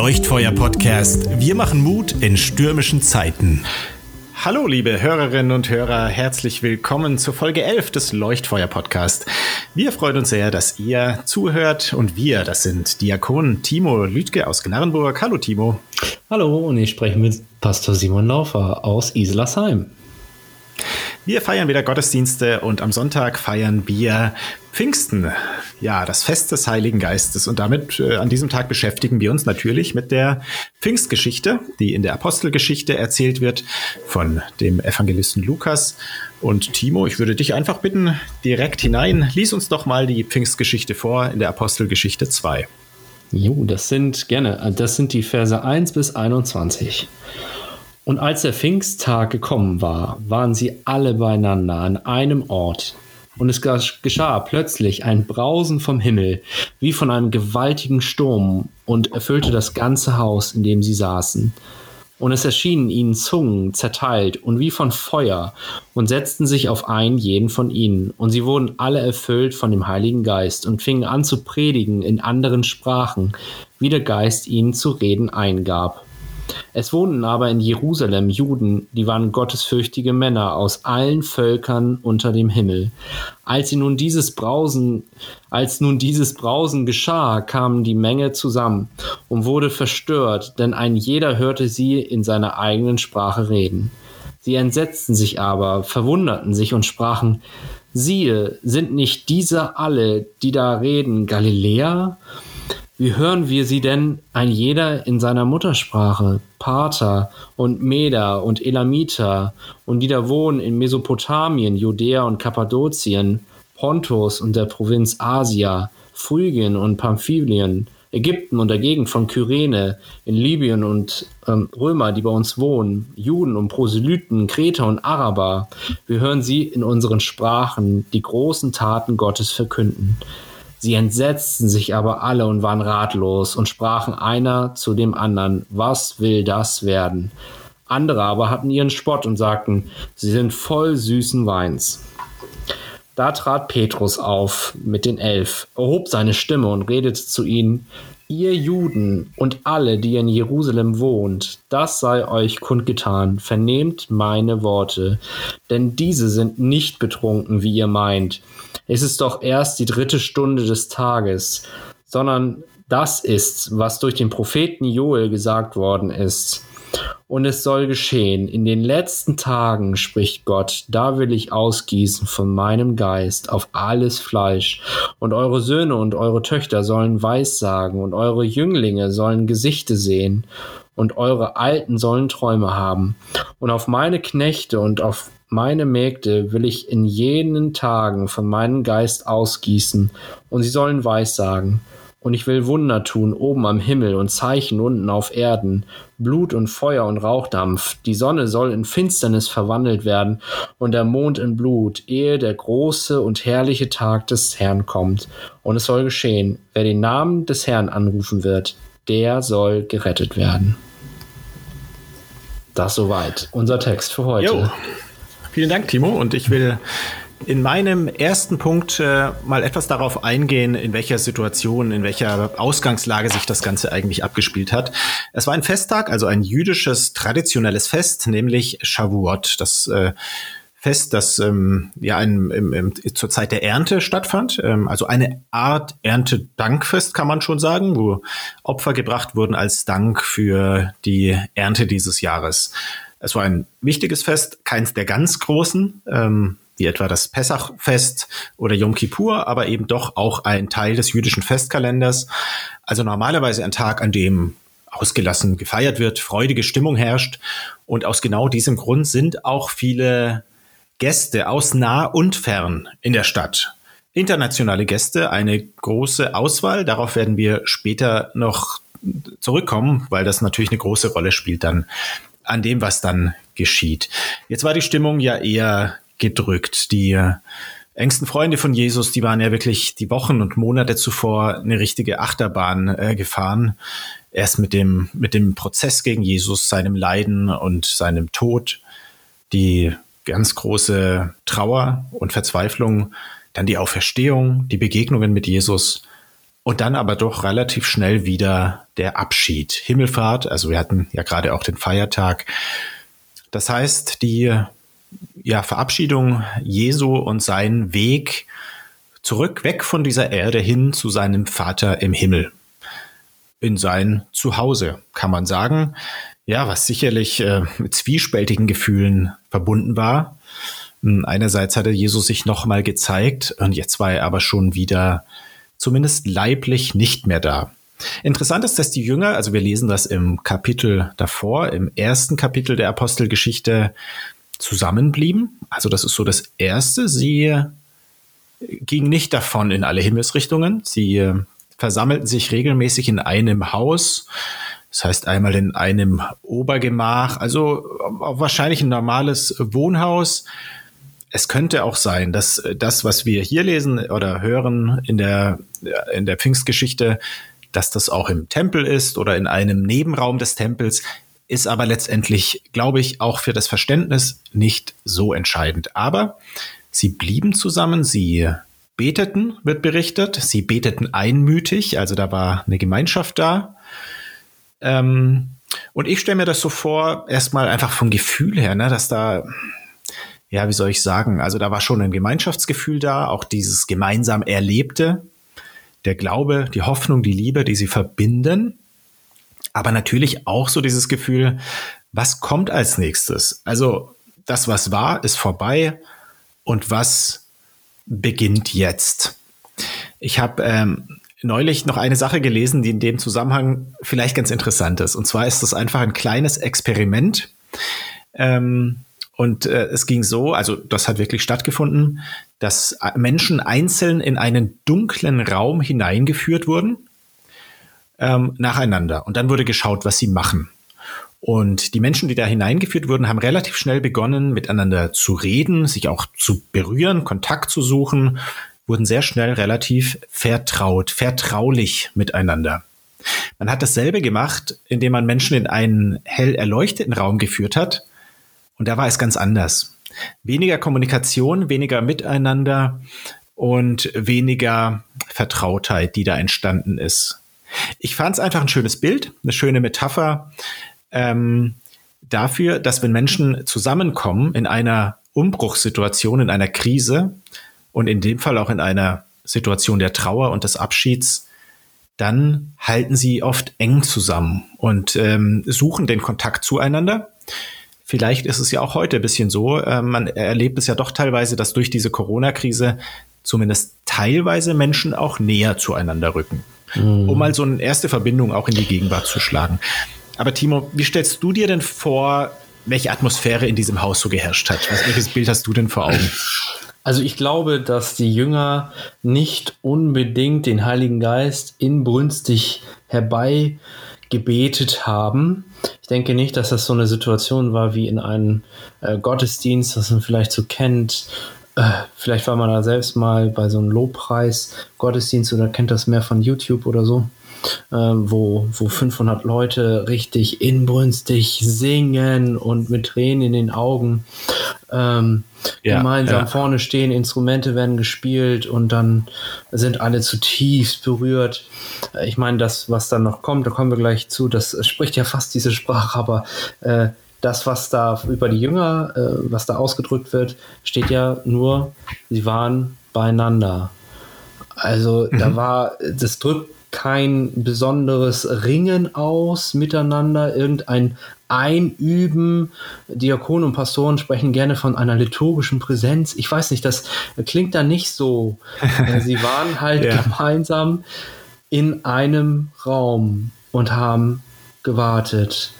Leuchtfeuer-Podcast. Wir machen Mut in stürmischen Zeiten. Hallo, liebe Hörerinnen und Hörer, herzlich willkommen zur Folge 11 des Leuchtfeuer-Podcast. Wir freuen uns sehr, dass ihr zuhört und wir, das sind Diakon Timo Lüdke aus Gnarrenburg. Hallo, Timo. Hallo, und ich spreche mit Pastor Simon Laufer aus Islersheim. Wir feiern wieder Gottesdienste und am Sonntag feiern wir Pfingsten, ja, das Fest des Heiligen Geistes. Und damit äh, an diesem Tag beschäftigen wir uns natürlich mit der Pfingstgeschichte, die in der Apostelgeschichte erzählt wird von dem Evangelisten Lukas. Und Timo, ich würde dich einfach bitten, direkt hinein, lies uns doch mal die Pfingstgeschichte vor in der Apostelgeschichte 2. Jo, das sind gerne, das sind die Verse 1 bis 21. Und als der Pfingsttag gekommen war, waren sie alle beieinander an einem Ort. Und es geschah plötzlich ein Brausen vom Himmel, wie von einem gewaltigen Sturm, und erfüllte das ganze Haus, in dem sie saßen. Und es erschienen ihnen Zungen zerteilt und wie von Feuer und setzten sich auf einen jeden von ihnen. Und sie wurden alle erfüllt von dem Heiligen Geist und fingen an zu predigen in anderen Sprachen, wie der Geist ihnen zu reden eingab. Es wohnten aber in Jerusalem Juden, die waren gottesfürchtige Männer aus allen Völkern unter dem Himmel. Als nun dieses Brausen, als nun dieses Brausen geschah, kamen die Menge zusammen und wurde verstört, denn ein jeder hörte sie in seiner eigenen Sprache reden. Sie entsetzten sich aber, verwunderten sich und sprachen, siehe, sind nicht diese alle, die da reden, Galiläer? Wie hören wir sie denn ein jeder in seiner Muttersprache, Pater und Meder und Elamiter und die da wohnen in Mesopotamien, Judäa und Kappadokien, Pontus und der Provinz Asia, Phrygien und Pamphylien, Ägypten und der Gegend von Kyrene, in Libyen und ähm, Römer, die bei uns wohnen, Juden und Proselyten, Kreter und Araber. Wir hören sie in unseren Sprachen die großen Taten Gottes verkünden. Sie entsetzten sich aber alle und waren ratlos und sprachen einer zu dem anderen, was will das werden? Andere aber hatten ihren Spott und sagten, sie sind voll süßen Weins. Da trat Petrus auf mit den Elf, erhob seine Stimme und redete zu ihnen, Ihr Juden und alle, die in Jerusalem wohnt, das sei euch kundgetan, vernehmt meine Worte, denn diese sind nicht betrunken, wie ihr meint. Es ist doch erst die dritte Stunde des Tages, sondern das ist, was durch den Propheten Joel gesagt worden ist. Und es soll geschehen, in den letzten Tagen, spricht Gott, da will ich ausgießen von meinem Geist auf alles Fleisch, und eure Söhne und eure Töchter sollen Weissagen, und eure Jünglinge sollen Gesichte sehen, und eure Alten sollen Träume haben. Und auf meine Knechte und auf meine Mägde will ich in jenen Tagen von meinem Geist ausgießen, und sie sollen Weissagen. Und ich will Wunder tun oben am Himmel und Zeichen unten auf Erden, Blut und Feuer und Rauchdampf. Die Sonne soll in Finsternis verwandelt werden und der Mond in Blut, ehe der große und herrliche Tag des Herrn kommt. Und es soll geschehen, wer den Namen des Herrn anrufen wird, der soll gerettet werden. Das soweit. Unser Text für heute. Jo. Vielen Dank, Timo. Und ich will in meinem ersten Punkt äh, mal etwas darauf eingehen, in welcher Situation, in welcher Ausgangslage sich das Ganze eigentlich abgespielt hat. Es war ein Festtag, also ein jüdisches traditionelles Fest, nämlich Shavuot. Das äh, Fest, das ähm, ja ein, im, im, zur Zeit der Ernte stattfand. Ähm, also eine Art Erntedankfest kann man schon sagen, wo Opfer gebracht wurden als Dank für die Ernte dieses Jahres. Es war ein wichtiges Fest, keins der ganz großen. Ähm, wie etwa das Pessachfest oder Yom Kippur, aber eben doch auch ein Teil des jüdischen Festkalenders. Also normalerweise ein Tag, an dem ausgelassen gefeiert wird, freudige Stimmung herrscht. Und aus genau diesem Grund sind auch viele Gäste aus nah und fern in der Stadt. Internationale Gäste, eine große Auswahl. Darauf werden wir später noch zurückkommen, weil das natürlich eine große Rolle spielt dann an dem, was dann geschieht. Jetzt war die Stimmung ja eher gedrückt. Die äh, engsten Freunde von Jesus, die waren ja wirklich die Wochen und Monate zuvor eine richtige Achterbahn äh, gefahren. Erst mit dem, mit dem Prozess gegen Jesus, seinem Leiden und seinem Tod, die ganz große Trauer und Verzweiflung, dann die Auferstehung, die Begegnungen mit Jesus und dann aber doch relativ schnell wieder der Abschied. Himmelfahrt, also wir hatten ja gerade auch den Feiertag. Das heißt, die ja, Verabschiedung Jesu und sein Weg zurück, weg von dieser Erde hin zu seinem Vater im Himmel. In sein Zuhause, kann man sagen. Ja, was sicherlich äh, mit zwiespältigen Gefühlen verbunden war. Hm, einerseits hatte Jesus sich nochmal gezeigt und jetzt war er aber schon wieder zumindest leiblich nicht mehr da. Interessant ist, dass die Jünger, also wir lesen das im Kapitel davor, im ersten Kapitel der Apostelgeschichte, zusammenblieben. Also das ist so das Erste. Sie gingen nicht davon in alle Himmelsrichtungen. Sie versammelten sich regelmäßig in einem Haus. Das heißt einmal in einem Obergemach, also wahrscheinlich ein normales Wohnhaus. Es könnte auch sein, dass das, was wir hier lesen oder hören in der, in der Pfingstgeschichte, dass das auch im Tempel ist oder in einem Nebenraum des Tempels, ist aber letztendlich, glaube ich, auch für das Verständnis nicht so entscheidend. Aber sie blieben zusammen, sie beteten, wird berichtet, sie beteten einmütig, also da war eine Gemeinschaft da. Ähm, und ich stelle mir das so vor, erstmal einfach vom Gefühl her, ne, dass da, ja, wie soll ich sagen, also da war schon ein Gemeinschaftsgefühl da, auch dieses gemeinsam Erlebte, der Glaube, die Hoffnung, die Liebe, die sie verbinden aber natürlich auch so dieses Gefühl, was kommt als nächstes? Also das, was war, ist vorbei und was beginnt jetzt? Ich habe ähm, neulich noch eine Sache gelesen, die in dem Zusammenhang vielleicht ganz interessant ist. Und zwar ist das einfach ein kleines Experiment. Ähm, und äh, es ging so, also das hat wirklich stattgefunden, dass Menschen einzeln in einen dunklen Raum hineingeführt wurden ähm, nacheinander. Und dann wurde geschaut, was sie machen. Und die Menschen, die da hineingeführt wurden, haben relativ schnell begonnen, miteinander zu reden, sich auch zu berühren, Kontakt zu suchen, wurden sehr schnell relativ vertraut, vertraulich miteinander. Man hat dasselbe gemacht, indem man Menschen in einen hell erleuchteten Raum geführt hat. Und da war es ganz anders. Weniger Kommunikation, weniger Miteinander und weniger Vertrautheit, die da entstanden ist. Ich fand es einfach ein schönes Bild, eine schöne Metapher ähm, dafür, dass wenn Menschen zusammenkommen in einer Umbruchssituation, in einer Krise und in dem Fall auch in einer Situation der Trauer und des Abschieds, dann halten sie oft eng zusammen und ähm, suchen den Kontakt zueinander. Vielleicht ist es ja auch heute ein bisschen so. Äh, man erlebt es ja doch teilweise, dass durch diese Corona-Krise zumindest teilweise Menschen auch näher zueinander rücken mhm. um mal so eine erste Verbindung auch in die Gegenwart zu schlagen. Aber Timo, wie stellst du dir denn vor, welche Atmosphäre in diesem Haus so geherrscht hat? Was, welches Bild hast du denn vor Augen? Also ich glaube, dass die Jünger nicht unbedingt den Heiligen Geist inbrünstig herbeigebetet haben. Ich denke nicht, dass das so eine Situation war wie in einem äh, Gottesdienst, das man vielleicht so kennt, äh, vielleicht war man da selbst mal bei so einem Lobpreis, Gottesdienst oder kennt das mehr von YouTube oder so, äh, wo, wo 500 Leute richtig inbrünstig singen und mit Tränen in den Augen ähm, ja, gemeinsam ja. vorne stehen, Instrumente werden gespielt und dann sind alle zutiefst berührt. Äh, ich meine, das, was dann noch kommt, da kommen wir gleich zu, das spricht ja fast diese Sprache, aber äh, das, was da über die Jünger, äh, was da ausgedrückt wird, steht ja nur, sie waren beieinander. Also mhm. da war, das drückt kein besonderes Ringen aus miteinander, irgendein Einüben. Diakonen und Pastoren sprechen gerne von einer liturgischen Präsenz. Ich weiß nicht, das klingt da nicht so. Äh, sie waren halt ja. gemeinsam in einem Raum und haben gewartet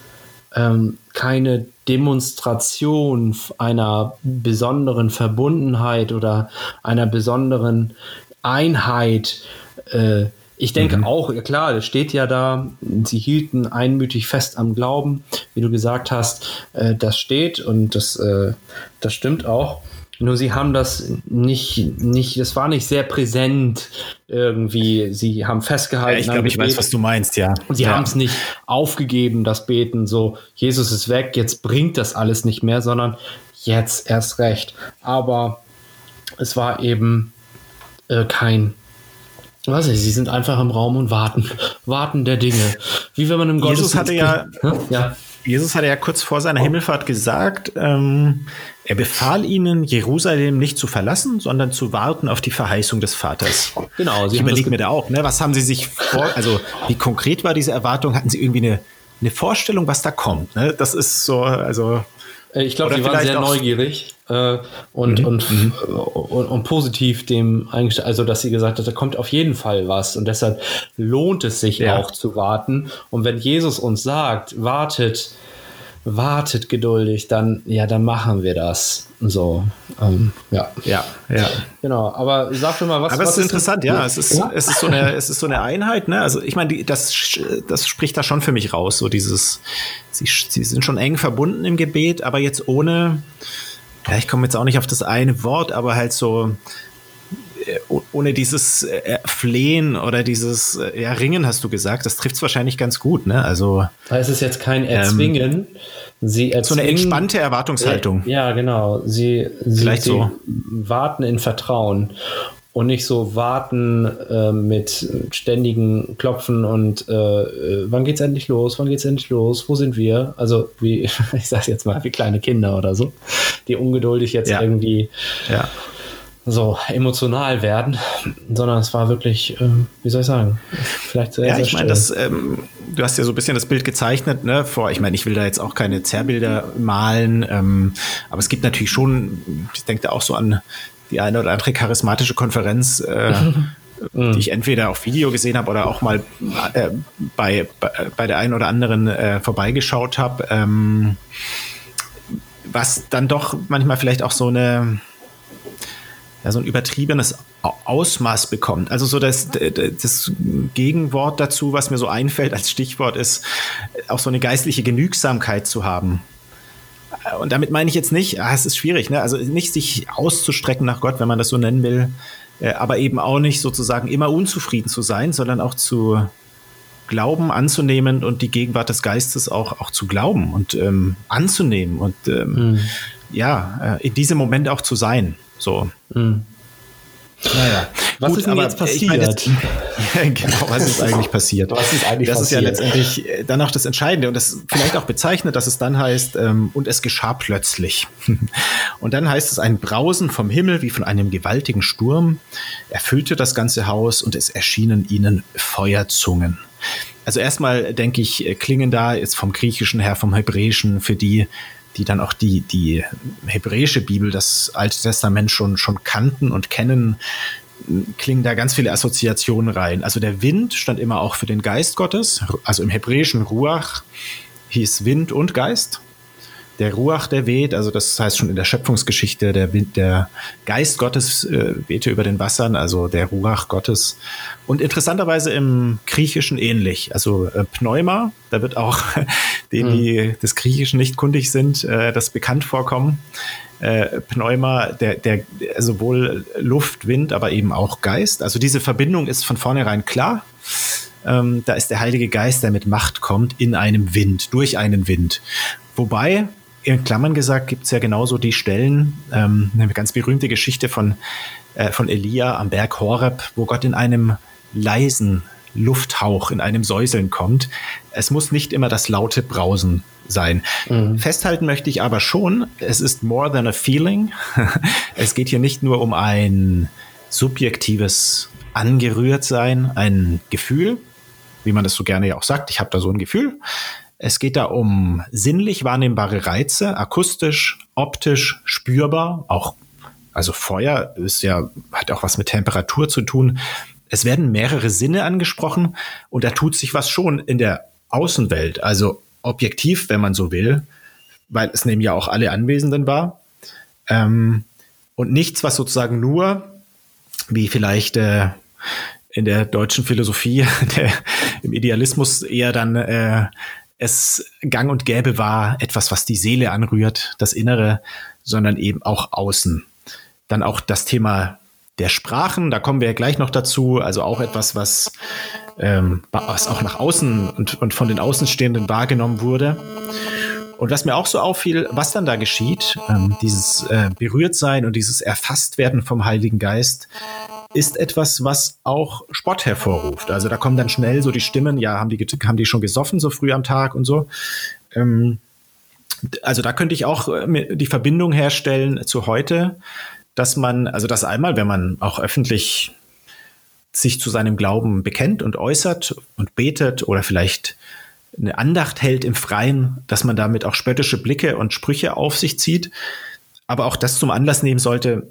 ähm, keine Demonstration einer besonderen Verbundenheit oder einer besonderen Einheit. Äh, ich denke mhm. auch, klar, es steht ja da, sie hielten einmütig fest am Glauben, wie du gesagt hast, äh, das steht und das, äh, das stimmt auch. Nur sie haben das nicht, nicht, das war nicht sehr präsent irgendwie. Sie haben festgehalten. Ja, ich glaube, ich weiß, was du meinst, ja. Und sie ja. haben es nicht aufgegeben, das Beten, so, Jesus ist weg, jetzt bringt das alles nicht mehr, sondern jetzt erst recht. Aber es war eben äh, kein Weiß ich, sie sind einfach im Raum und warten. Warten der Dinge. Wie wenn man im Jesus hatte ja, ja. Jesus hatte ja kurz vor seiner Himmelfahrt gesagt, ähm, er befahl ihnen, Jerusalem nicht zu verlassen, sondern zu warten auf die Verheißung des Vaters. Genau. Sie ich überlege mir da auch, ne, was haben Sie sich vor, also wie konkret war diese Erwartung? Hatten Sie irgendwie eine, eine Vorstellung, was da kommt? Ne? Das ist so, also ich glaube, sie waren sehr neugierig äh, und, mhm. Und, mhm. und, und, positiv dem eingestellt, also dass sie gesagt hat, da kommt auf jeden Fall was und deshalb lohnt es sich ja. auch zu warten. Und wenn Jesus uns sagt, wartet, wartet geduldig, dann ja, dann machen wir das. So, ähm, ja. Ja, ja. Genau, aber sag doch mal, was Aber was es ist interessant, ja. Es ist, ja? es ist so eine, es ist so eine Einheit, ne? Also ich meine, das, das spricht da schon für mich raus, so dieses, sie, sie sind schon eng verbunden im Gebet, aber jetzt ohne, ja, ich komme jetzt auch nicht auf das eine Wort, aber halt so, ohne dieses äh, Flehen oder dieses äh, ja, Ringen, hast du gesagt, das trifft es wahrscheinlich ganz gut. Ne? Also, da ist es jetzt kein Erzwingen. Ähm, sie erzwingen, so eine entspannte Erwartungshaltung. Ja, genau. Sie, sie, Vielleicht sie so. warten in Vertrauen und nicht so warten äh, mit ständigen Klopfen und äh, wann geht's endlich los, wann geht's endlich los, wo sind wir? Also wie, ich sag jetzt mal, wie kleine Kinder oder so, die ungeduldig jetzt ja. irgendwie ja so emotional werden, sondern es war wirklich, äh, wie soll ich sagen, vielleicht sehr, Ja, sehr ich meine, das, ähm, du hast ja so ein bisschen das Bild gezeichnet, ne, vor, ich meine, ich will da jetzt auch keine Zerrbilder malen, ähm, aber es gibt natürlich schon, ich denke da auch so an die eine oder andere charismatische Konferenz, äh, die ich entweder auf Video gesehen habe oder auch mal äh, bei, bei, bei der einen oder anderen äh, vorbeigeschaut habe, ähm, was dann doch manchmal vielleicht auch so eine ja, so ein übertriebenes Ausmaß bekommt. Also so das, das Gegenwort dazu, was mir so einfällt als Stichwort, ist auch so eine geistliche Genügsamkeit zu haben. Und damit meine ich jetzt nicht, ah, es ist schwierig, ne? also nicht sich auszustrecken nach Gott, wenn man das so nennen will, äh, aber eben auch nicht sozusagen immer unzufrieden zu sein, sondern auch zu glauben, anzunehmen und die Gegenwart des Geistes auch, auch zu glauben und ähm, anzunehmen und ähm, mhm. ja, äh, in diesem Moment auch zu sein. So. Mhm. Naja. Was Gut, ist denn jetzt passiert? Meine, das, genau, was ist eigentlich passiert? Was ist eigentlich das passiert? ist ja letztendlich äh, dann auch das Entscheidende und das vielleicht auch bezeichnet, dass es dann heißt, ähm, und es geschah plötzlich. und dann heißt es, ein Brausen vom Himmel wie von einem gewaltigen Sturm erfüllte das ganze Haus und es erschienen ihnen Feuerzungen. Also erstmal denke ich, äh, klingen da jetzt vom Griechischen her, vom Hebräischen für die, die dann auch die, die hebräische Bibel, das Alte Testament schon, schon kannten und kennen, klingen da ganz viele Assoziationen rein. Also der Wind stand immer auch für den Geist Gottes, also im hebräischen Ruach hieß Wind und Geist der Ruach, der weht, also das heißt schon in der Schöpfungsgeschichte, der, Wind, der Geist Gottes äh, wehte über den Wassern, also der Ruach Gottes. Und interessanterweise im Griechischen ähnlich. Also äh, Pneuma, da wird auch denen, die mhm. des Griechischen nicht kundig sind, äh, das bekannt vorkommen. Äh, Pneuma, der, der sowohl Luft, Wind, aber eben auch Geist. Also diese Verbindung ist von vornherein klar. Ähm, da ist der Heilige Geist, der mit Macht kommt, in einem Wind, durch einen Wind. Wobei in Klammern gesagt gibt es ja genauso die Stellen, ähm, eine ganz berühmte Geschichte von, äh, von Elia am Berg Horeb, wo Gott in einem leisen Lufthauch, in einem Säuseln kommt. Es muss nicht immer das laute Brausen sein. Mhm. Festhalten möchte ich aber schon, es ist more than a feeling. es geht hier nicht nur um ein subjektives Angerührtsein, ein Gefühl, wie man das so gerne ja auch sagt. Ich habe da so ein Gefühl, es geht da um sinnlich wahrnehmbare Reize, akustisch, optisch, spürbar, auch also Feuer ist ja hat auch was mit Temperatur zu tun. Es werden mehrere Sinne angesprochen und da tut sich was schon in der Außenwelt, also objektiv, wenn man so will, weil es nehmen ja auch alle Anwesenden wahr. Ähm, und nichts, was sozusagen nur, wie vielleicht äh, in der deutschen Philosophie, der, im Idealismus eher dann äh, es gang und gäbe war, etwas, was die Seele anrührt, das Innere, sondern eben auch außen. Dann auch das Thema der Sprachen, da kommen wir ja gleich noch dazu, also auch etwas, was, ähm, was auch nach außen und, und von den Außenstehenden wahrgenommen wurde. Und was mir auch so auffiel, was dann da geschieht, ähm, dieses äh, Berührtsein und dieses Erfasstwerden vom Heiligen Geist, ist etwas, was auch Spott hervorruft. Also da kommen dann schnell so die Stimmen, ja, haben die, haben die schon gesoffen so früh am Tag und so. Ähm, also da könnte ich auch äh, die Verbindung herstellen zu heute, dass man, also das einmal, wenn man auch öffentlich sich zu seinem Glauben bekennt und äußert und betet oder vielleicht eine Andacht hält im Freien, dass man damit auch spöttische Blicke und Sprüche auf sich zieht, aber auch das zum Anlass nehmen sollte,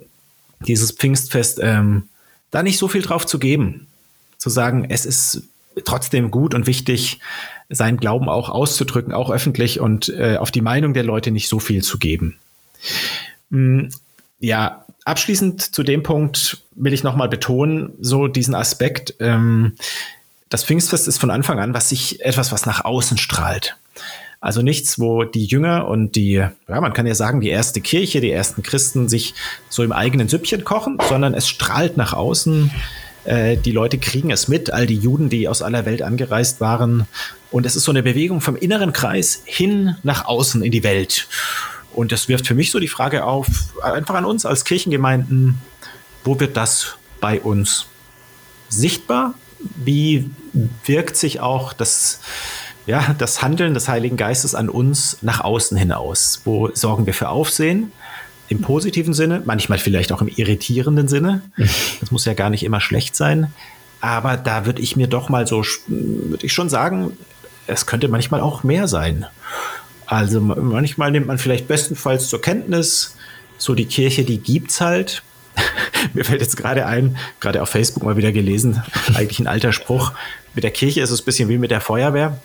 dieses Pfingstfest ähm, da nicht so viel drauf zu geben, zu sagen, es ist trotzdem gut und wichtig, seinen Glauben auch auszudrücken, auch öffentlich und äh, auf die Meinung der Leute nicht so viel zu geben. Hm, ja, abschließend zu dem Punkt will ich nochmal betonen, so diesen Aspekt, ähm, das Pfingstfest ist von Anfang an was sich etwas, was nach außen strahlt. Also nichts, wo die Jünger und die, ja, man kann ja sagen, die erste Kirche, die ersten Christen sich so im eigenen Süppchen kochen, sondern es strahlt nach außen. Äh, die Leute kriegen es mit, all die Juden, die aus aller Welt angereist waren. Und es ist so eine Bewegung vom inneren Kreis hin nach außen in die Welt. Und das wirft für mich so die Frage auf, einfach an uns als Kirchengemeinden, wo wird das bei uns sichtbar? Wie wirkt sich auch das, ja, das Handeln des Heiligen Geistes an uns nach außen hinaus? Wo sorgen wir für Aufsehen? Im positiven Sinne, manchmal vielleicht auch im irritierenden Sinne. Das muss ja gar nicht immer schlecht sein. Aber da würde ich mir doch mal so, würde ich schon sagen, es könnte manchmal auch mehr sein. Also manchmal nimmt man vielleicht bestenfalls zur Kenntnis, so die Kirche, die gibt's halt. Mir fällt jetzt gerade ein, gerade auf Facebook mal wieder gelesen, eigentlich ein alter Spruch. Mit der Kirche ist es ein bisschen wie mit der Feuerwehr.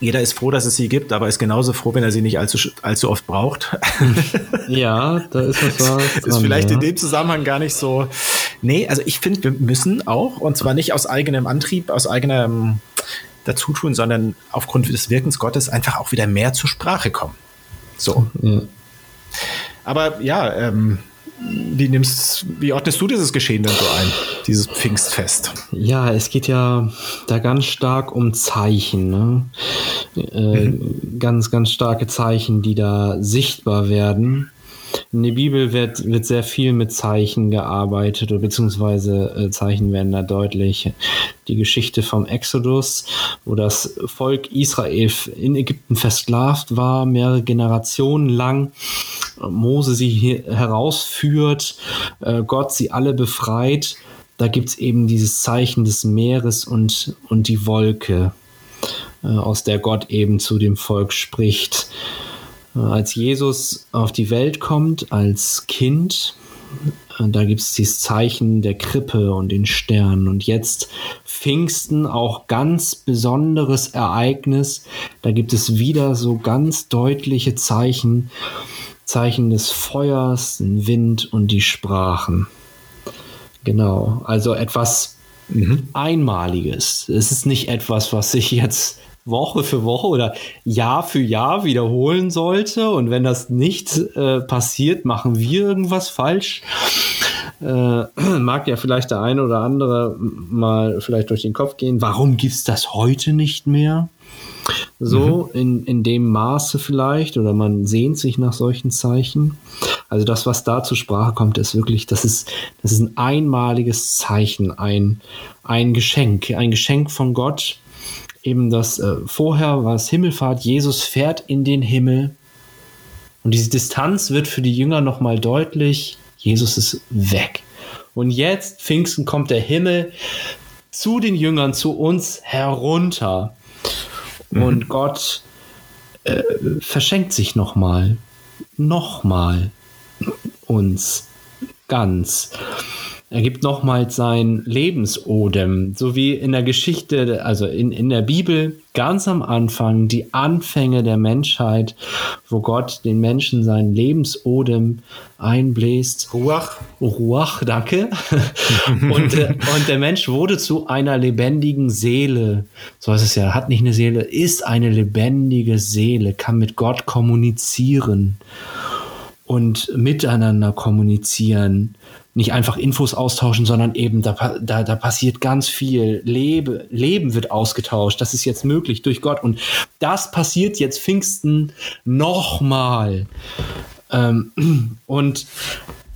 Jeder ist froh, dass es sie gibt, aber ist genauso froh, wenn er sie nicht allzu, allzu oft braucht. Ja, da ist was was. ist vielleicht ja. in dem Zusammenhang gar nicht so. Nee, also ich finde, wir müssen auch, und zwar nicht aus eigenem Antrieb, aus eigenem Dazutun, sondern aufgrund des Wirkens Gottes einfach auch wieder mehr zur Sprache kommen. So. Ja. Aber ja, ähm, wie nimmst, wie ordnest du dieses Geschehen denn so ein, dieses Pfingstfest? Ja, es geht ja da ganz stark um Zeichen, ne? Äh, mhm. Ganz, ganz starke Zeichen, die da sichtbar werden. In der Bibel wird, wird sehr viel mit Zeichen gearbeitet, beziehungsweise äh, Zeichen werden da deutlich. Die Geschichte vom Exodus, wo das Volk Israel in Ägypten versklavt war, mehrere Generationen lang. Mose sie herausführt, äh, Gott sie alle befreit. Da gibt es eben dieses Zeichen des Meeres und, und die Wolke, äh, aus der Gott eben zu dem Volk spricht. Äh, als Jesus auf die Welt kommt, als Kind, äh, da gibt es dieses Zeichen der Krippe und den Sternen. Und jetzt Pfingsten, auch ganz besonderes Ereignis. Da gibt es wieder so ganz deutliche Zeichen. Zeichen des Feuers, den Wind und die Sprachen. Genau, also etwas mhm. Einmaliges. Es ist nicht etwas, was sich jetzt Woche für Woche oder Jahr für Jahr wiederholen sollte. Und wenn das nicht äh, passiert, machen wir irgendwas falsch. Äh, mag ja vielleicht der eine oder andere mal vielleicht durch den Kopf gehen. Warum gibt es das heute nicht mehr? So mhm. in, in dem Maße vielleicht oder man sehnt sich nach solchen Zeichen. Also das, was da zur Sprache kommt, ist wirklich, das ist, das ist ein einmaliges Zeichen, ein, ein Geschenk, ein Geschenk von Gott, eben das äh, vorher war es Himmelfahrt, Jesus fährt in den Himmel und diese Distanz wird für die Jünger nochmal deutlich, Jesus ist weg. Und jetzt, Pfingsten, kommt der Himmel zu den Jüngern, zu uns herunter. Mhm. Und Gott äh, verschenkt sich nochmal, nochmal uns ganz. Er gibt nochmals sein Lebensodem, so wie in der Geschichte, also in, in der Bibel, ganz am Anfang, die Anfänge der Menschheit, wo Gott den Menschen sein Lebensodem einbläst. Ruach. Ruach, danke. und, äh, und der Mensch wurde zu einer lebendigen Seele. So heißt es ja, hat nicht eine Seele, ist eine lebendige Seele, kann mit Gott kommunizieren und miteinander kommunizieren nicht einfach Infos austauschen, sondern eben da, da, da passiert ganz viel. Lebe, Leben wird ausgetauscht. Das ist jetzt möglich durch Gott. Und das passiert jetzt Pfingsten nochmal. Ähm, und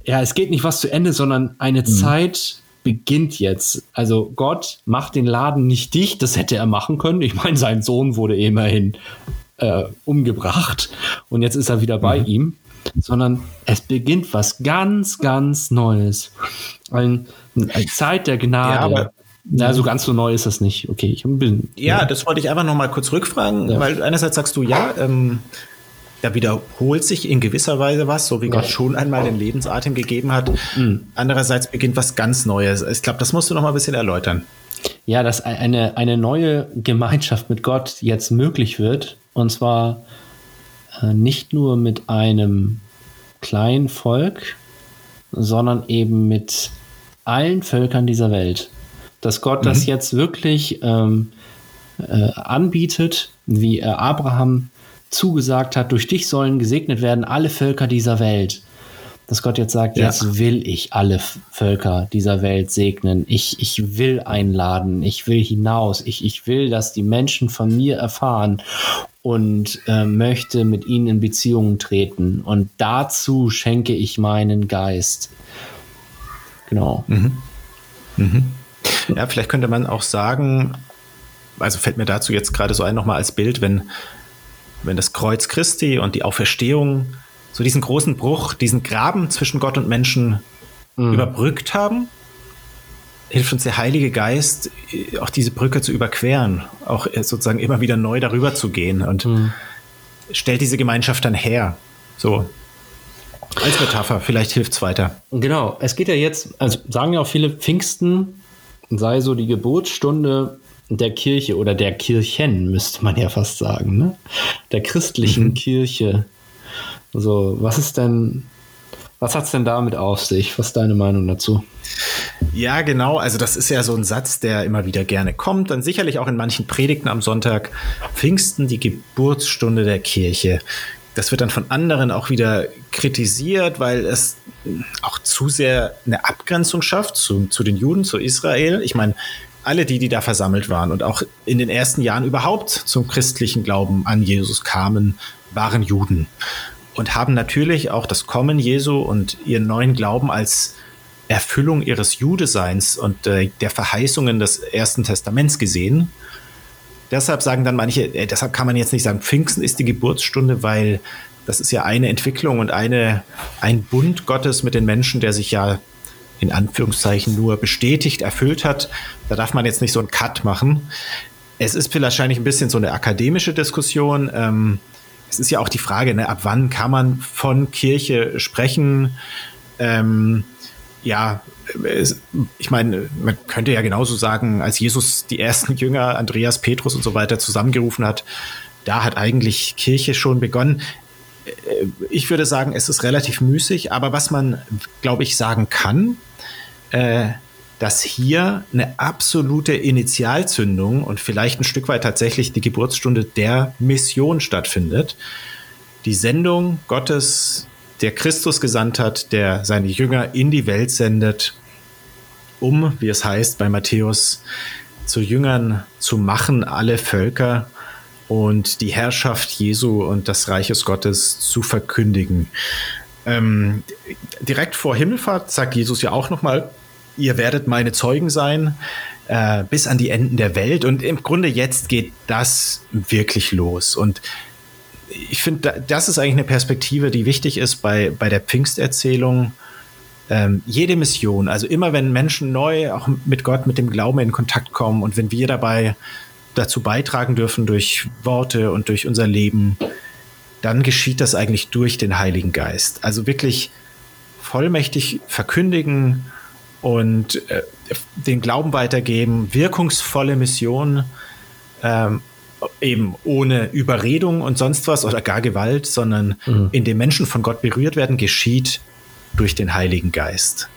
ja, es geht nicht was zu Ende, sondern eine mhm. Zeit beginnt jetzt. Also Gott macht den Laden nicht dicht, das hätte er machen können. Ich meine, sein Sohn wurde immerhin äh, umgebracht und jetzt ist er wieder bei mhm. ihm, sondern es beginnt was ganz, ganz Neues. Ein, eine Zeit der Gnade. Ja, ja, so ganz so neu ist das nicht. Okay, ich bin. Ja, ja. das wollte ich einfach noch mal kurz rückfragen, ja. weil einerseits sagst du ja, ähm, da wiederholt sich in gewisser Weise was, so wie Gott schon einmal den Lebensatem gegeben hat. Mhm. Andererseits beginnt was ganz Neues. Ich glaube, das musst du noch mal ein bisschen erläutern. Ja, dass eine, eine neue Gemeinschaft mit Gott jetzt möglich wird. Und zwar nicht nur mit einem kleinen Volk, sondern eben mit allen Völkern dieser Welt. Dass Gott mhm. das jetzt wirklich ähm, äh, anbietet, wie er Abraham zugesagt hat, durch dich sollen gesegnet werden alle Völker dieser Welt. Dass Gott jetzt sagt, ja. jetzt will ich alle Völker dieser Welt segnen. Ich, ich will einladen, ich will hinaus, ich, ich will, dass die Menschen von mir erfahren und äh, möchte mit ihnen in Beziehungen treten. Und dazu schenke ich meinen Geist. Genau. Mhm. Mhm. Ja, vielleicht könnte man auch sagen, also fällt mir dazu jetzt gerade so ein nochmal als Bild, wenn wenn das Kreuz Christi und die Auferstehung so diesen großen Bruch, diesen Graben zwischen Gott und Menschen mhm. überbrückt haben, hilft uns der Heilige Geist, auch diese Brücke zu überqueren, auch sozusagen immer wieder neu darüber zu gehen und mhm. stellt diese Gemeinschaft dann her. So. Als Metapher, vielleicht hilft es weiter. Genau, es geht ja jetzt, also sagen ja auch viele, Pfingsten sei so die Geburtsstunde der Kirche oder der Kirchen, müsste man ja fast sagen, ne? der christlichen mhm. Kirche. Also, was ist denn, was hat es denn damit auf sich? Was ist deine Meinung dazu? Ja, genau. Also, das ist ja so ein Satz, der immer wieder gerne kommt. Dann sicherlich auch in manchen Predigten am Sonntag. Pfingsten, die Geburtsstunde der Kirche. Das wird dann von anderen auch wieder kritisiert, weil es auch zu sehr eine Abgrenzung schafft zu, zu den Juden, zu Israel. Ich meine, alle die, die da versammelt waren und auch in den ersten Jahren überhaupt zum christlichen Glauben an Jesus kamen, waren Juden und haben natürlich auch das Kommen Jesu und ihren neuen Glauben als Erfüllung ihres Judeseins und äh, der Verheißungen des Ersten Testaments gesehen. Deshalb sagen dann manche, äh, deshalb kann man jetzt nicht sagen, Pfingsten ist die Geburtsstunde, weil das ist ja eine Entwicklung und eine, ein Bund Gottes mit den Menschen, der sich ja in Anführungszeichen nur bestätigt, erfüllt hat. Da darf man jetzt nicht so einen Cut machen. Es ist wahrscheinlich ein bisschen so eine akademische Diskussion. Ähm, es ist ja auch die Frage, ne, ab wann kann man von Kirche sprechen? Ähm, ja, es, ich meine, man könnte ja genauso sagen, als Jesus die ersten Jünger, Andreas, Petrus und so weiter zusammengerufen hat, da hat eigentlich Kirche schon begonnen. Äh, ich würde sagen, es ist relativ müßig, aber was man, glaube ich, sagen kann, äh, dass hier eine absolute Initialzündung und vielleicht ein Stück weit tatsächlich die Geburtsstunde der Mission stattfindet. Die Sendung Gottes, der Christus gesandt hat, der seine Jünger in die Welt sendet, um, wie es heißt bei Matthäus, zu Jüngern zu machen, alle Völker und die Herrschaft Jesu und des Reiches Gottes zu verkündigen. Ähm, direkt vor Himmelfahrt sagt Jesus ja auch nochmal, ihr werdet meine Zeugen sein äh, bis an die Enden der Welt. Und im Grunde jetzt geht das wirklich los. Und ich finde, das ist eigentlich eine Perspektive, die wichtig ist bei, bei der Pfingsterzählung. Ähm, jede Mission, also immer wenn Menschen neu auch mit Gott, mit dem Glauben in Kontakt kommen und wenn wir dabei dazu beitragen dürfen durch Worte und durch unser Leben, dann geschieht das eigentlich durch den Heiligen Geist. Also wirklich vollmächtig verkündigen, und äh, den Glauben weitergeben, wirkungsvolle Mission, ähm, eben ohne Überredung und sonst was oder gar Gewalt, sondern mhm. indem Menschen von Gott berührt werden, geschieht durch den Heiligen Geist.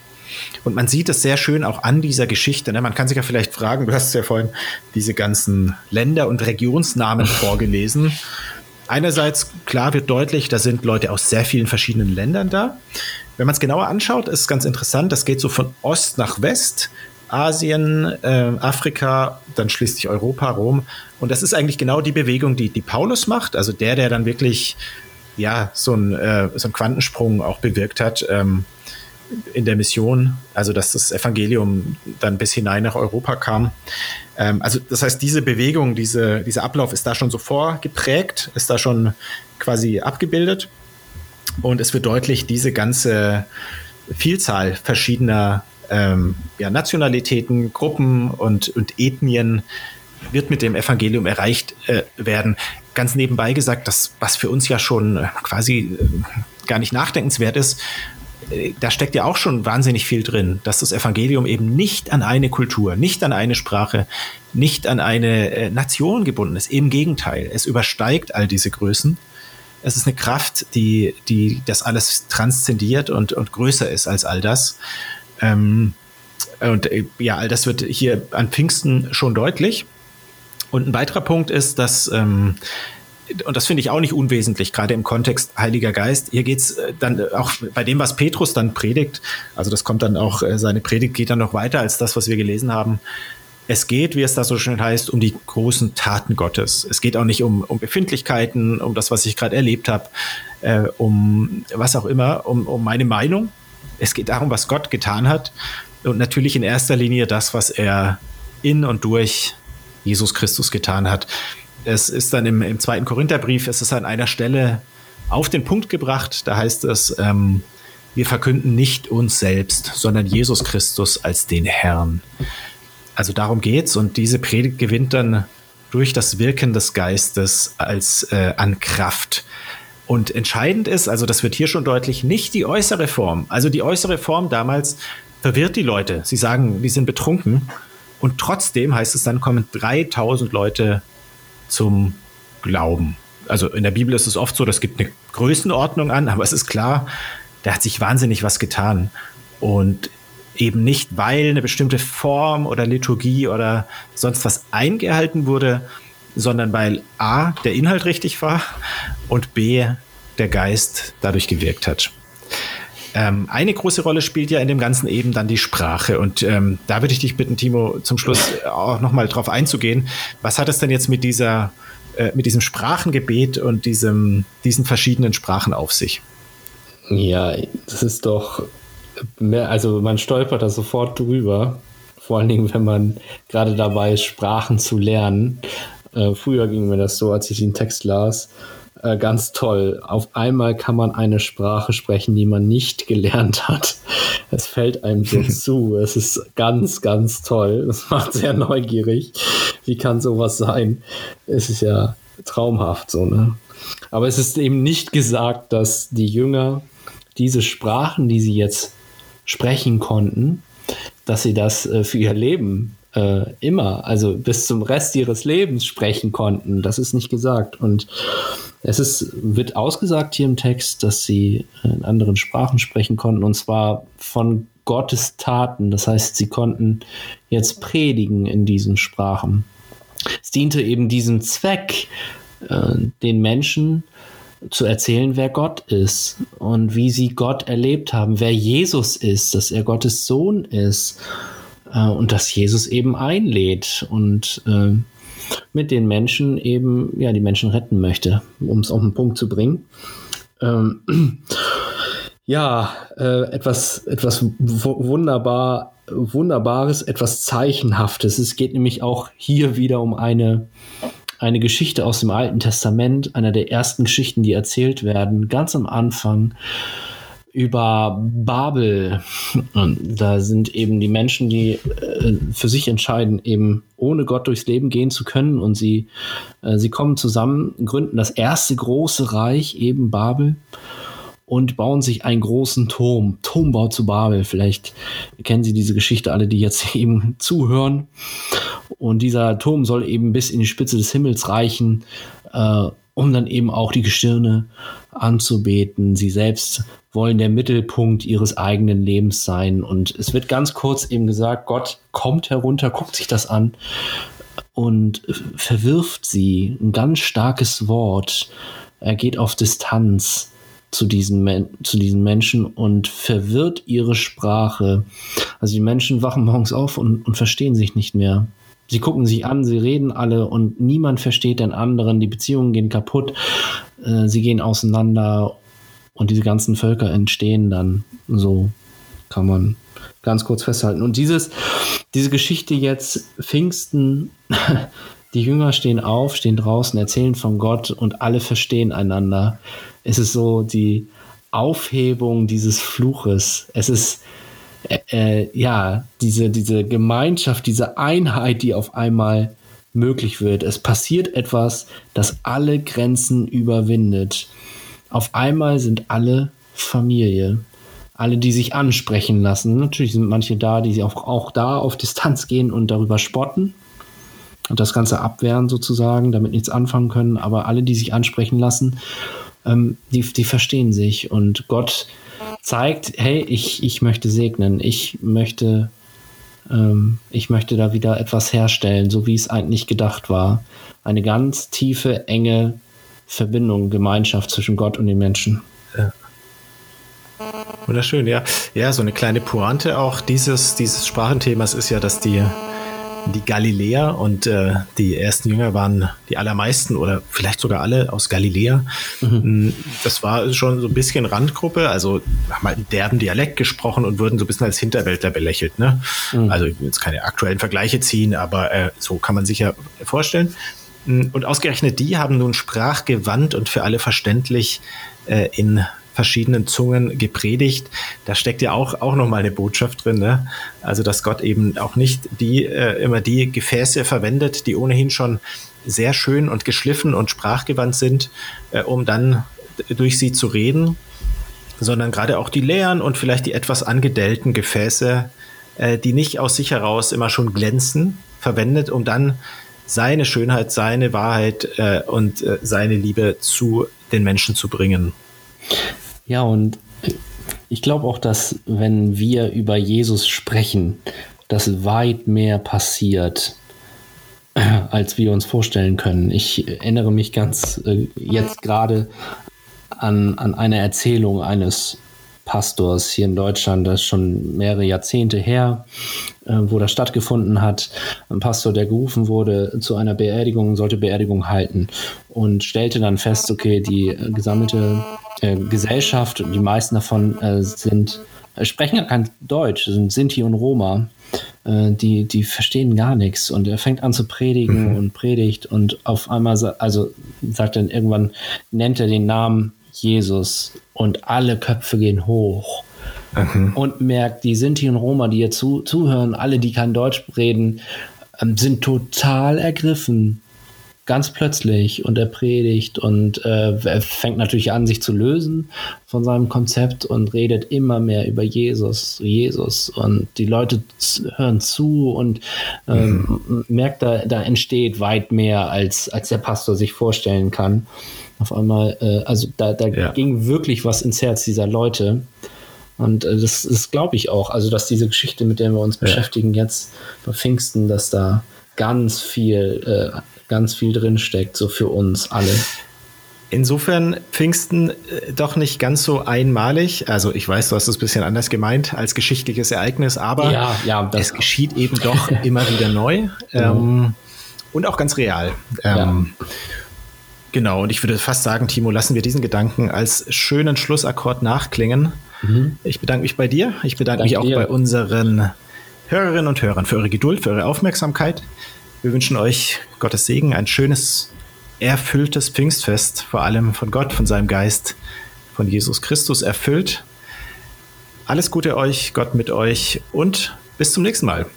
Und man sieht es sehr schön auch an dieser Geschichte. Ne? Man kann sich ja vielleicht fragen, du hast ja vorhin diese ganzen Länder und Regionsnamen vorgelesen. Einerseits, klar wird deutlich, da sind Leute aus sehr vielen verschiedenen Ländern da. Wenn man es genauer anschaut, ist es ganz interessant. Das geht so von Ost nach West. Asien, äh, Afrika, dann schließlich Europa, Rom. Und das ist eigentlich genau die Bewegung, die, die Paulus macht. Also der, der dann wirklich ja, so, ein, äh, so einen Quantensprung auch bewirkt hat. Ähm, in der Mission, also dass das Evangelium dann bis hinein nach Europa kam. Ähm, also das heißt, diese Bewegung, diese, dieser Ablauf ist da schon so vorgeprägt, ist da schon quasi abgebildet. Und es wird deutlich, diese ganze Vielzahl verschiedener ähm, ja, Nationalitäten, Gruppen und, und Ethnien wird mit dem Evangelium erreicht äh, werden. Ganz nebenbei gesagt, das, was für uns ja schon äh, quasi äh, gar nicht nachdenkenswert ist, äh, da steckt ja auch schon wahnsinnig viel drin, dass das Evangelium eben nicht an eine Kultur, nicht an eine Sprache, nicht an eine äh, Nation gebunden ist. Im Gegenteil, es übersteigt all diese Größen. Es ist eine Kraft, die, die das alles transzendiert und, und größer ist als all das. Ähm, und äh, ja, all das wird hier an Pfingsten schon deutlich. Und ein weiterer Punkt ist, dass, ähm, und das finde ich auch nicht unwesentlich, gerade im Kontext Heiliger Geist, hier geht's äh, dann auch bei dem, was Petrus dann predigt, also das kommt dann auch, äh, seine Predigt geht dann noch weiter als das, was wir gelesen haben. Es geht, wie es da so schön heißt, um die großen Taten Gottes. Es geht auch nicht um, um Befindlichkeiten, um das, was ich gerade erlebt habe, äh, um was auch immer, um, um meine Meinung. Es geht darum, was Gott getan hat und natürlich in erster Linie das, was er in und durch Jesus Christus getan hat. Es ist dann im, im zweiten Korintherbrief, es ist an einer Stelle auf den Punkt gebracht. Da heißt es, ähm, wir verkünden nicht uns selbst, sondern Jesus Christus als den Herrn. Also darum geht's und diese Predigt gewinnt dann durch das Wirken des Geistes als äh, an Kraft. Und entscheidend ist, also das wird hier schon deutlich, nicht die äußere Form. Also die äußere Form damals verwirrt die Leute. Sie sagen, die sind betrunken. Und trotzdem heißt es dann, kommen 3000 Leute zum Glauben. Also in der Bibel ist es oft so, das gibt eine Größenordnung an, aber es ist klar, da hat sich wahnsinnig was getan. Und eben nicht, weil eine bestimmte Form oder Liturgie oder sonst was eingehalten wurde, sondern weil A, der Inhalt richtig war und B, der Geist dadurch gewirkt hat. Ähm, eine große Rolle spielt ja in dem Ganzen eben dann die Sprache. Und ähm, da würde ich dich bitten, Timo, zum Schluss auch nochmal drauf einzugehen. Was hat es denn jetzt mit dieser, äh, mit diesem Sprachengebet und diesem, diesen verschiedenen Sprachen auf sich? Ja, das ist doch mehr, also man stolpert da sofort drüber. Vor allen Dingen, wenn man gerade dabei ist, Sprachen zu lernen. Äh, früher ging mir das so, als ich den Text las äh, ganz toll. Auf einmal kann man eine Sprache sprechen, die man nicht gelernt hat. Es fällt einem so zu. Es ist ganz, ganz toll. Es macht sehr neugierig. Wie kann sowas sein? Es ist ja traumhaft so, ne? Aber es ist eben nicht gesagt, dass die Jünger diese Sprachen, die sie jetzt sprechen konnten, dass sie das äh, für ihr Leben äh, immer, also bis zum Rest ihres Lebens sprechen konnten. Das ist nicht gesagt. Und es ist, wird ausgesagt hier im Text, dass sie in anderen Sprachen sprechen konnten, und zwar von Gottes Taten. Das heißt, sie konnten jetzt predigen in diesen Sprachen. Es diente eben diesem Zweck, äh, den Menschen zu erzählen, wer Gott ist und wie sie Gott erlebt haben, wer Jesus ist, dass er Gottes Sohn ist äh, und dass Jesus eben einlädt und äh, mit den Menschen eben, ja, die Menschen retten möchte, um es auf den Punkt zu bringen. Ähm, ja, äh, etwas, etwas wunderbar, Wunderbares, etwas Zeichenhaftes. Es geht nämlich auch hier wieder um eine, eine Geschichte aus dem Alten Testament, einer der ersten Geschichten, die erzählt werden, ganz am Anfang über Babel. Und da sind eben die Menschen, die äh, für sich entscheiden, eben ohne Gott durchs Leben gehen zu können. Und sie, äh, sie kommen zusammen, gründen das erste große Reich, eben Babel, und bauen sich einen großen Turm. Turmbau zu Babel. Vielleicht kennen Sie diese Geschichte alle, die jetzt eben zuhören. Und dieser Turm soll eben bis in die Spitze des Himmels reichen. Äh, um dann eben auch die Gestirne anzubeten. Sie selbst wollen der Mittelpunkt ihres eigenen Lebens sein. Und es wird ganz kurz eben gesagt, Gott kommt herunter, guckt sich das an und verwirft sie. Ein ganz starkes Wort. Er geht auf Distanz zu diesen, zu diesen Menschen und verwirrt ihre Sprache. Also die Menschen wachen morgens auf und, und verstehen sich nicht mehr. Sie gucken sich an, sie reden alle und niemand versteht den anderen. Die Beziehungen gehen kaputt, äh, sie gehen auseinander und diese ganzen Völker entstehen dann so. kann man ganz kurz festhalten. Und dieses, diese Geschichte jetzt, Pfingsten, die Jünger stehen auf, stehen draußen, erzählen von Gott und alle verstehen einander. Es ist so die Aufhebung dieses Fluches. Es ist äh, äh, ja diese, diese Gemeinschaft, diese Einheit, die auf einmal möglich wird. Es passiert etwas, das alle Grenzen überwindet. Auf einmal sind alle Familie. Alle, die sich ansprechen lassen. Natürlich sind manche da, die auch, auch da auf Distanz gehen und darüber spotten und das Ganze abwehren sozusagen, damit nichts anfangen können. Aber alle, die sich ansprechen lassen, ähm, die, die verstehen sich. Und Gott zeigt, hey, ich, ich möchte segnen, ich möchte, ähm, ich möchte da wieder etwas herstellen, so wie es eigentlich gedacht war. Eine ganz tiefe, enge Verbindung, Gemeinschaft zwischen Gott und den Menschen. Ja. Wunderschön, ja. Ja, so eine kleine Pointe auch dieses, dieses Sprachenthemas ist ja, dass die die Galiläer und äh, die ersten Jünger waren die allermeisten oder vielleicht sogar alle aus Galiläa. Mhm. Mm, das war schon so ein bisschen Randgruppe, also haben halt einen derben Dialekt gesprochen und wurden so ein bisschen als Hinterwäldler belächelt. Ne? Mhm. Also ich will jetzt keine aktuellen Vergleiche ziehen, aber äh, so kann man sich ja vorstellen. Mm, und ausgerechnet die haben nun sprachgewandt und für alle verständlich äh, in verschiedenen Zungen gepredigt. Da steckt ja auch, auch nochmal eine Botschaft drin. Ne? Also, dass Gott eben auch nicht die, äh, immer die Gefäße verwendet, die ohnehin schon sehr schön und geschliffen und sprachgewandt sind, äh, um dann durch sie zu reden, sondern gerade auch die leeren und vielleicht die etwas angedellten Gefäße, äh, die nicht aus sich heraus immer schon glänzen, verwendet, um dann seine Schönheit, seine Wahrheit äh, und äh, seine Liebe zu den Menschen zu bringen. Ja, und ich glaube auch, dass wenn wir über Jesus sprechen, dass weit mehr passiert, als wir uns vorstellen können. Ich erinnere mich ganz äh, jetzt gerade an, an eine Erzählung eines Pastors hier in Deutschland, das ist schon mehrere Jahrzehnte her, äh, wo das stattgefunden hat. Ein Pastor, der gerufen wurde zu einer Beerdigung, sollte Beerdigung halten und stellte dann fest, okay, die äh, gesammelte äh, Gesellschaft, die meisten davon äh, sind, äh, sprechen ja kein Deutsch, sind Sinti und Roma. Äh, die, die verstehen gar nichts und er fängt an zu predigen mhm. und predigt und auf einmal, also sagt dann irgendwann, nennt er den Namen Jesus und alle Köpfe gehen hoch. Mhm. Und merkt, die Sinti und Roma, die hier zu, zuhören, alle, die kein Deutsch reden, ähm, sind total ergriffen. Ganz plötzlich und er predigt und äh, er fängt natürlich an, sich zu lösen von seinem Konzept und redet immer mehr über Jesus, Jesus und die Leute hören zu und ähm, mhm. merkt, da, da entsteht weit mehr, als, als der Pastor sich vorstellen kann auf einmal, äh, also da, da ja. ging wirklich was ins Herz dieser Leute. Und äh, das ist, glaube ich, auch, also dass diese Geschichte, mit der wir uns ja. beschäftigen jetzt bei Pfingsten, dass da ganz viel, äh, ganz viel drinsteckt, so für uns alle. Insofern Pfingsten äh, doch nicht ganz so einmalig. Also ich weiß, du hast es ein bisschen anders gemeint als geschichtliches Ereignis, aber ja, ja, es geschieht eben doch immer wieder neu ähm, und auch ganz real. Ähm, ja. Genau, und ich würde fast sagen, Timo, lassen wir diesen Gedanken als schönen Schlussakkord nachklingen. Mhm. Ich bedanke mich bei dir. Ich bedanke Danke mich auch dir. bei unseren Hörerinnen und Hörern für eure Geduld, für eure Aufmerksamkeit. Wir wünschen euch Gottes Segen, ein schönes, erfülltes Pfingstfest, vor allem von Gott, von seinem Geist, von Jesus Christus erfüllt. Alles Gute euch, Gott mit euch und bis zum nächsten Mal.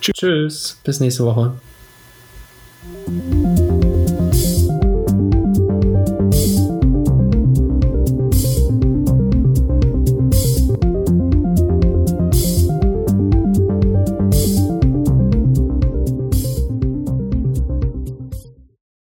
Tschüss. Tschüss. Bis nächste Woche.